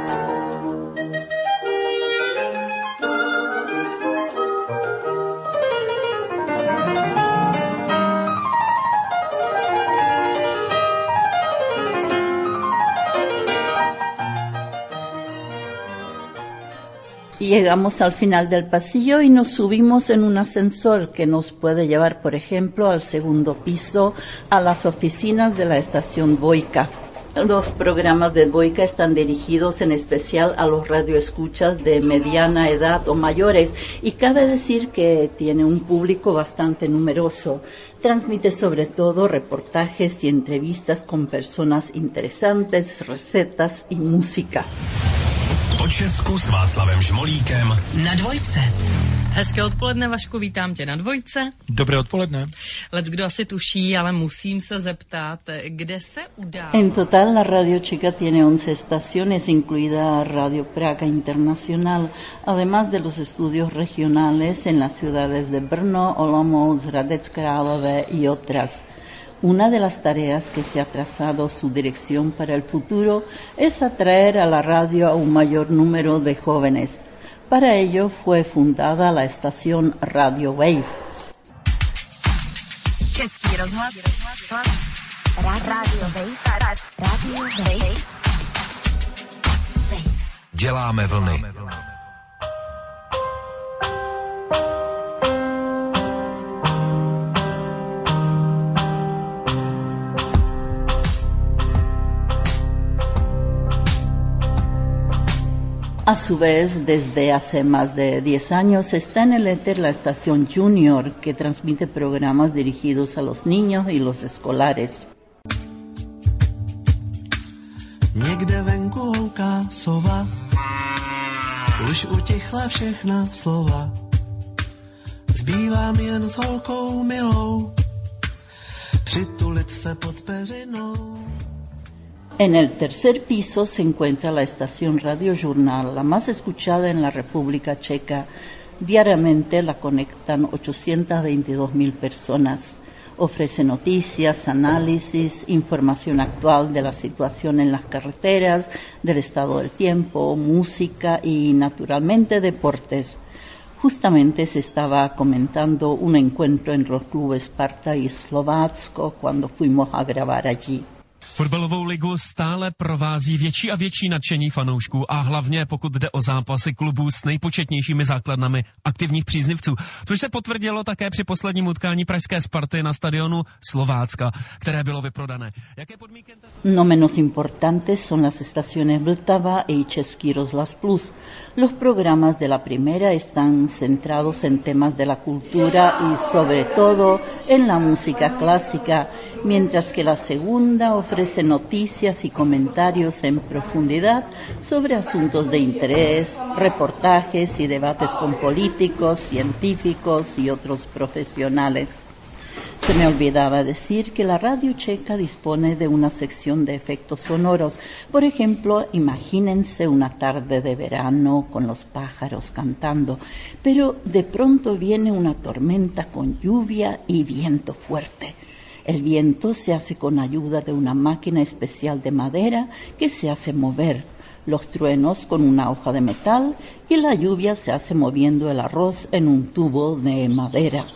Llegamos al final del pasillo y nos subimos en un ascensor que nos puede llevar, por ejemplo, al segundo piso, a las oficinas de la estación Boica. Los programas de Boica están dirigidos en especial a los radioescuchas de mediana edad o mayores y cabe decir que tiene un público bastante numeroso. Transmite sobre todo reportajes y entrevistas con personas interesantes, recetas y música. Po Česku s Václavem Žmolíkem Na dvojce. Hezké odpoledne, Vašku, vítám tě na dvojce. Dobré odpoledne. Lec kdo asi tuší, ale musím se zeptat, kde se udá... En total, la Radio Checa tiene 11 estaciones, incluida Radio Praga Internacional, además de los estudios regionales en las ciudades de Brno, Olomouc, Hradec Králové y otras. Una de las tareas que se ha trazado su dirección para el futuro es atraer a la radio a un mayor número de jóvenes. Para ello fue fundada la estación Radio Wave. Děláme vlny. A su vez, desde hace más de 10 años está en el éter la estación Junior, que transmite programas dirigidos a los niños y los escolares. Někde venku houká sova, už utichla všechna slova. Zbývá mi jen s holkou milou, přitulit se pod peřinou. En el tercer piso se encuentra la estación Radio Journal, la más escuchada en la República Checa. Diariamente la conectan 822 mil personas. Ofrece noticias, análisis, información actual de la situación en las carreteras, del estado del tiempo, música y naturalmente deportes. Justamente se estaba comentando un encuentro entre los clubes Sparta y Slovácko cuando fuimos a grabar allí. Fotbalovou ligu stále provází větší a větší nadšení fanoušků a hlavně pokud jde o zápasy klubů s nejpočetnějšími základnami aktivních příznivců. Což se potvrdilo také při posledním utkání pražské Sparty na stadionu Slovácka, které bylo vyprodané. Jaké podmínky... No menos importantes son las estaciones Vltava y Český rozhlas Plus. Los programas de la primera están centrados en temas de la cultura y sobre todo en la música clásica, mientras que la segunda ofrece noticias y comentarios en profundidad sobre asuntos de interés, reportajes y debates con políticos, científicos y otros profesionales. Se me olvidaba decir que la radio checa dispone de una sección de efectos sonoros. Por ejemplo, imagínense una tarde de verano con los pájaros cantando, pero de pronto viene una tormenta con lluvia y viento fuerte. El viento se hace con ayuda de una máquina especial de madera que se hace mover los truenos con una hoja de metal y la lluvia se hace moviendo el arroz en un tubo de madera.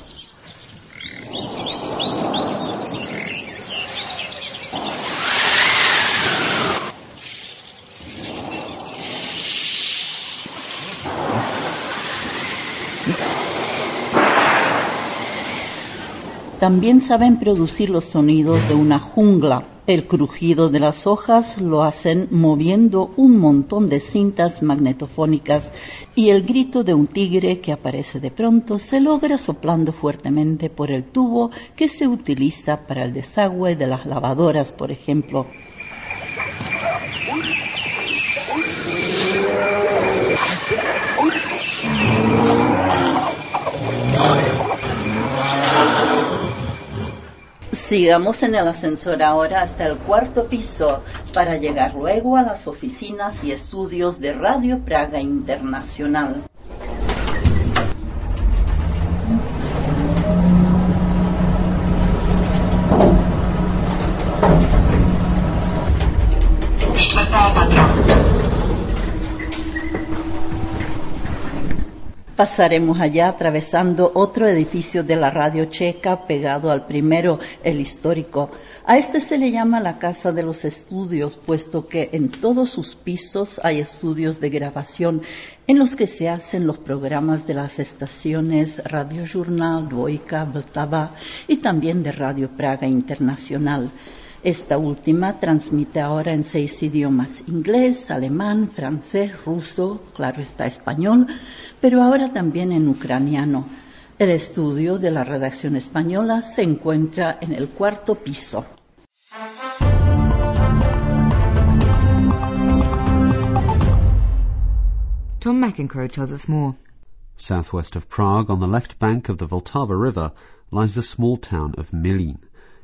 También saben producir los sonidos de una jungla. El crujido de las hojas lo hacen moviendo un montón de cintas magnetofónicas y el grito de un tigre que aparece de pronto se logra soplando fuertemente por el tubo que se utiliza para el desagüe de las lavadoras, por ejemplo. Sigamos en el ascensor ahora hasta el cuarto piso para llegar luego a las oficinas y estudios de Radio Praga Internacional. Pasaremos allá atravesando otro edificio de la radio checa pegado al primero, el histórico. A este se le llama la Casa de los Estudios, puesto que en todos sus pisos hay estudios de grabación en los que se hacen los programas de las estaciones Radio Journal, Dvojka, Vltava y también de Radio Praga Internacional. Esta última transmite ahora en seis idiomas, inglés, alemán, francés, ruso, claro está español, pero ahora también en ucraniano. El estudio de la redacción española se encuentra en el cuarto piso. Tom McEncroe tells us more. Southwest of Prague, on the left bank of the Vltava River, lies the small town of Milín.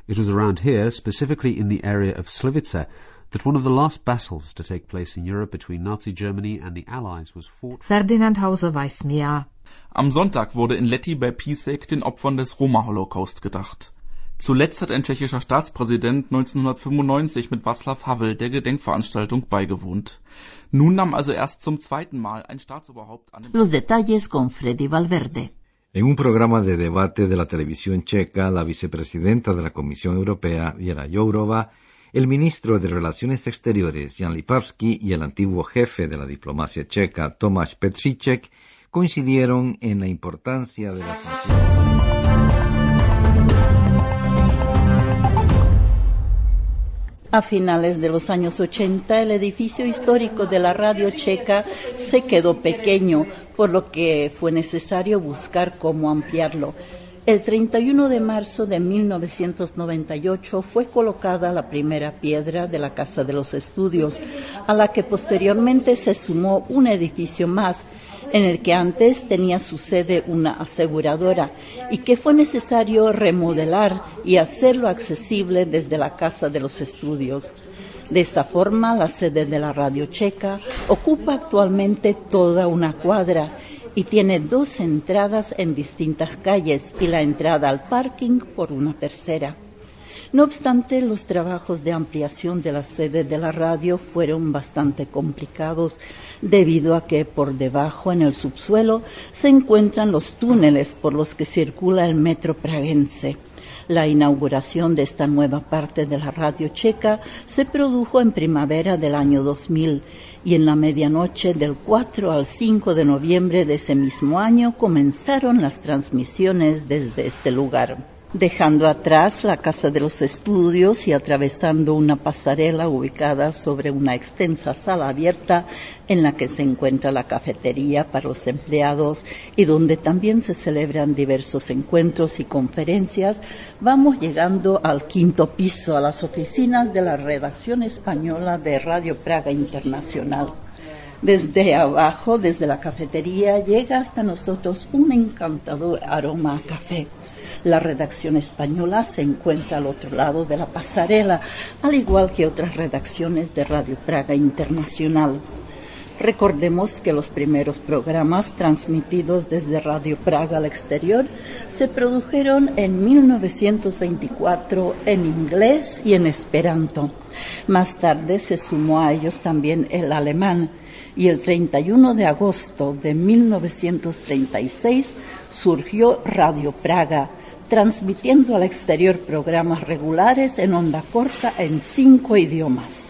It was around here, specifically in the area of Slivice, that one of the last battles to take place in Europe between Nazi Germany and the Allies was fought. Ferdinand Hauser weiß mehr. Am Sonntag wurde in Letti bei Pisek den Opfern des Roma-Holocaust gedacht. Zuletzt hat ein tschechischer Staatspräsident 1995 mit Václav Havel der Gedenkveranstaltung beigewohnt. Nun nahm also erst zum zweiten Mal ein Staatsoberhaupt an dem Los detalles con Freddy Valverde. En un programa de debate de la televisión checa, la vicepresidenta de la Comisión Europea, Viera Jourova, el ministro de Relaciones Exteriores, Jan Lipavsky, y el antiguo jefe de la diplomacia checa, Tomáš Petříček, coincidieron en la importancia de la A finales de los años 80, el edificio histórico de la radio checa se quedó pequeño, por lo que fue necesario buscar cómo ampliarlo. El 31 de marzo de 1998 fue colocada la primera piedra de la Casa de los Estudios, a la que posteriormente se sumó un edificio más, en el que antes tenía su sede una aseguradora y que fue necesario remodelar y hacerlo accesible desde la Casa de los Estudios. De esta forma, la sede de la Radio Checa ocupa actualmente toda una cuadra y tiene dos entradas en distintas calles y la entrada al parking por una tercera. No obstante, los trabajos de ampliación de la sede de la radio fueron bastante complicados debido a que por debajo en el subsuelo se encuentran los túneles por los que circula el metro praguense. La inauguración de esta nueva parte de la radio checa se produjo en primavera del año 2000 y en la medianoche del 4 al 5 de noviembre de ese mismo año comenzaron las transmisiones desde este lugar dejando atrás la Casa de los Estudios y atravesando una pasarela ubicada sobre una extensa sala abierta en la que se encuentra la cafetería para los empleados y donde también se celebran diversos encuentros y conferencias, vamos llegando al quinto piso, a las oficinas de la redacción española de Radio Praga Internacional. Desde abajo, desde la cafetería, llega hasta nosotros un encantador aroma a café la redacción española se encuentra al otro lado de la pasarela, al igual que otras redacciones de Radio Praga Internacional. Recordemos que los primeros programas transmitidos desde Radio Praga al exterior se produjeron en 1924 en inglés y en esperanto. Más tarde se sumó a ellos también el alemán y el 31 de agosto de 1936 surgió Radio Praga, transmitiendo al exterior programas regulares en onda corta en cinco idiomas.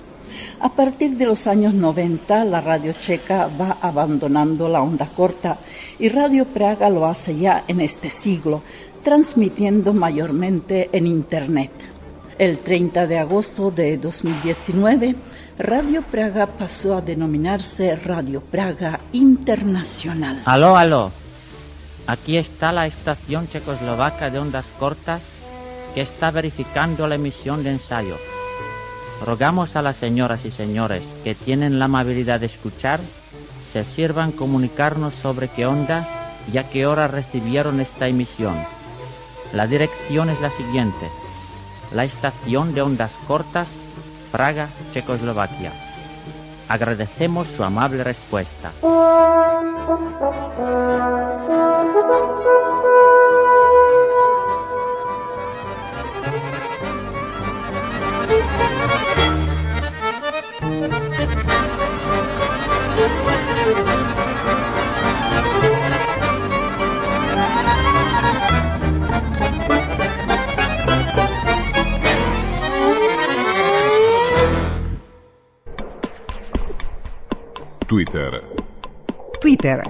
A partir de los años 90, la radio checa va abandonando la onda corta y Radio Praga lo hace ya en este siglo, transmitiendo mayormente en Internet. El 30 de agosto de 2019, Radio Praga pasó a denominarse Radio Praga Internacional. Aló, aló. Aquí está la estación checoslovaca de ondas cortas que está verificando la emisión de ensayo. Rogamos a las señoras y señores que tienen la amabilidad de escuchar se sirvan comunicarnos sobre qué onda y a qué hora recibieron esta emisión. La dirección es la siguiente. La estación de ondas cortas, Praga, Checoslovaquia. Agradecemos su amable respuesta. Twitter. Twitter.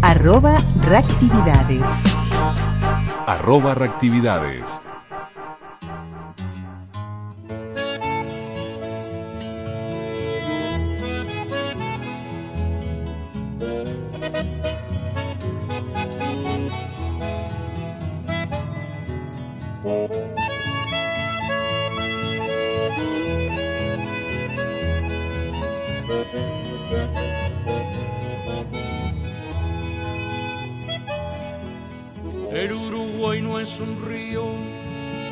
Arroba reactividades. Arroba reactividades. El Uruguay no es un río,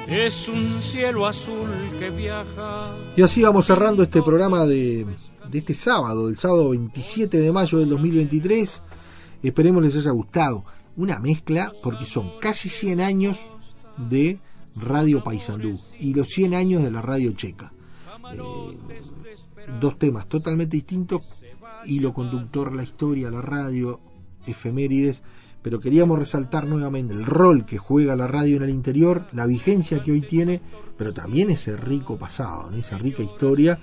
es un cielo azul que viaja. Y así vamos cerrando este programa de, este sábado, el sábado 27 de mayo del 2023. Esperemos les haya gustado. Una mezcla, porque son casi 100 años de Radio Paysandú y los 100 años de la radio checa. Eh, dos temas totalmente distintos, hilo conductor, la historia, la radio, efemérides, pero queríamos resaltar nuevamente el rol que juega la radio en el interior, la vigencia que hoy tiene, pero también ese rico pasado, esa rica historia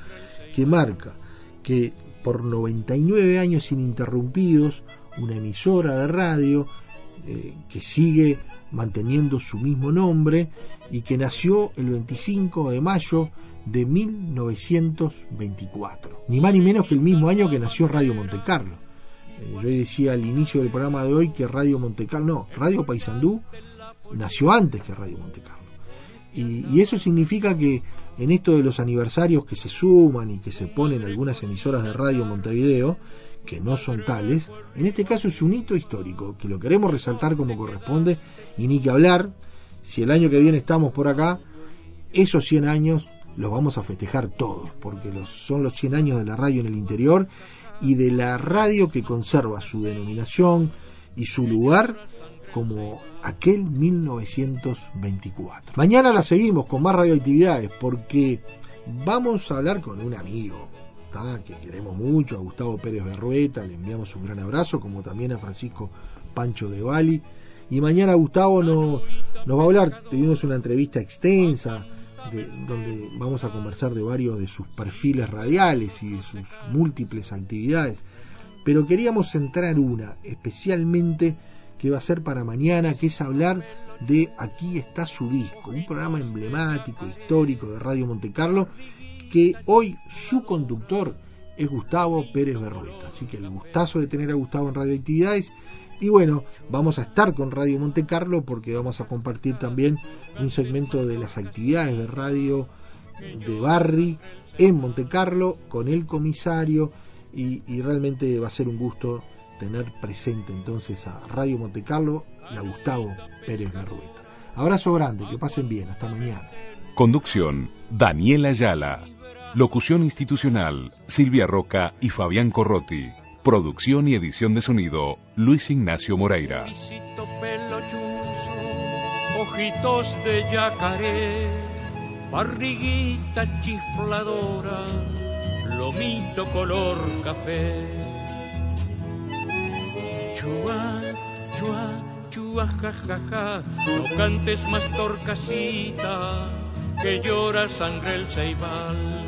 que marca que por 99 años ininterrumpidos, una emisora de radio eh, que sigue manteniendo su mismo nombre y que nació el 25 de mayo de 1924. Ni más ni menos que el mismo año que nació Radio Monte Carlo. Eh, yo decía al inicio del programa de hoy que Radio Monte Carlo, no, Radio Paysandú nació antes que Radio Monte Carlo. Y, y, eso significa que en esto de los aniversarios que se suman y que se ponen algunas emisoras de Radio Montevideo, que no son tales, en este caso es un hito histórico, que lo queremos resaltar como corresponde, y ni que hablar, si el año que viene estamos por acá, esos 100 años los vamos a festejar todos, porque los, son los 100 años de la radio en el interior y de la radio que conserva su denominación y su lugar como aquel 1924. Mañana la seguimos con más radioactividades porque vamos a hablar con un amigo que queremos mucho, a Gustavo Pérez Berrueta, le enviamos un gran abrazo, como también a Francisco Pancho de Bali. Y mañana Gustavo nos, nos va a hablar, tuvimos una entrevista extensa, donde vamos a conversar de varios de sus perfiles radiales y de sus múltiples actividades. Pero queríamos centrar una, especialmente que va a ser para mañana, que es hablar de Aquí está su disco, un programa emblemático, histórico de Radio Montecarlo, que hoy su conductor es Gustavo Pérez Berrueta. Así que el gustazo de tener a Gustavo en Radio Actividades. Y bueno, vamos a estar con Radio Monte Carlo porque vamos a compartir también un segmento de las actividades de radio de Barry en Monte Carlo con el comisario y, realmente va a ser un gusto tener presente entonces a Radio Monte Carlo y a Gustavo Pérez Berrueta. Abrazo grande, que pasen bien, hasta mañana. Conducción, Daniela Ayala. Locución institucional, Silvia Roca y Fabián Corrotti. Producción y edición de sonido, Luis Ignacio Moreira. ojitos de yacaré, barriguita chifladora, lomito color café. Chua, chua, chua, ja, ja, ja, no cantes más torcasita, que llora sangre el ceibal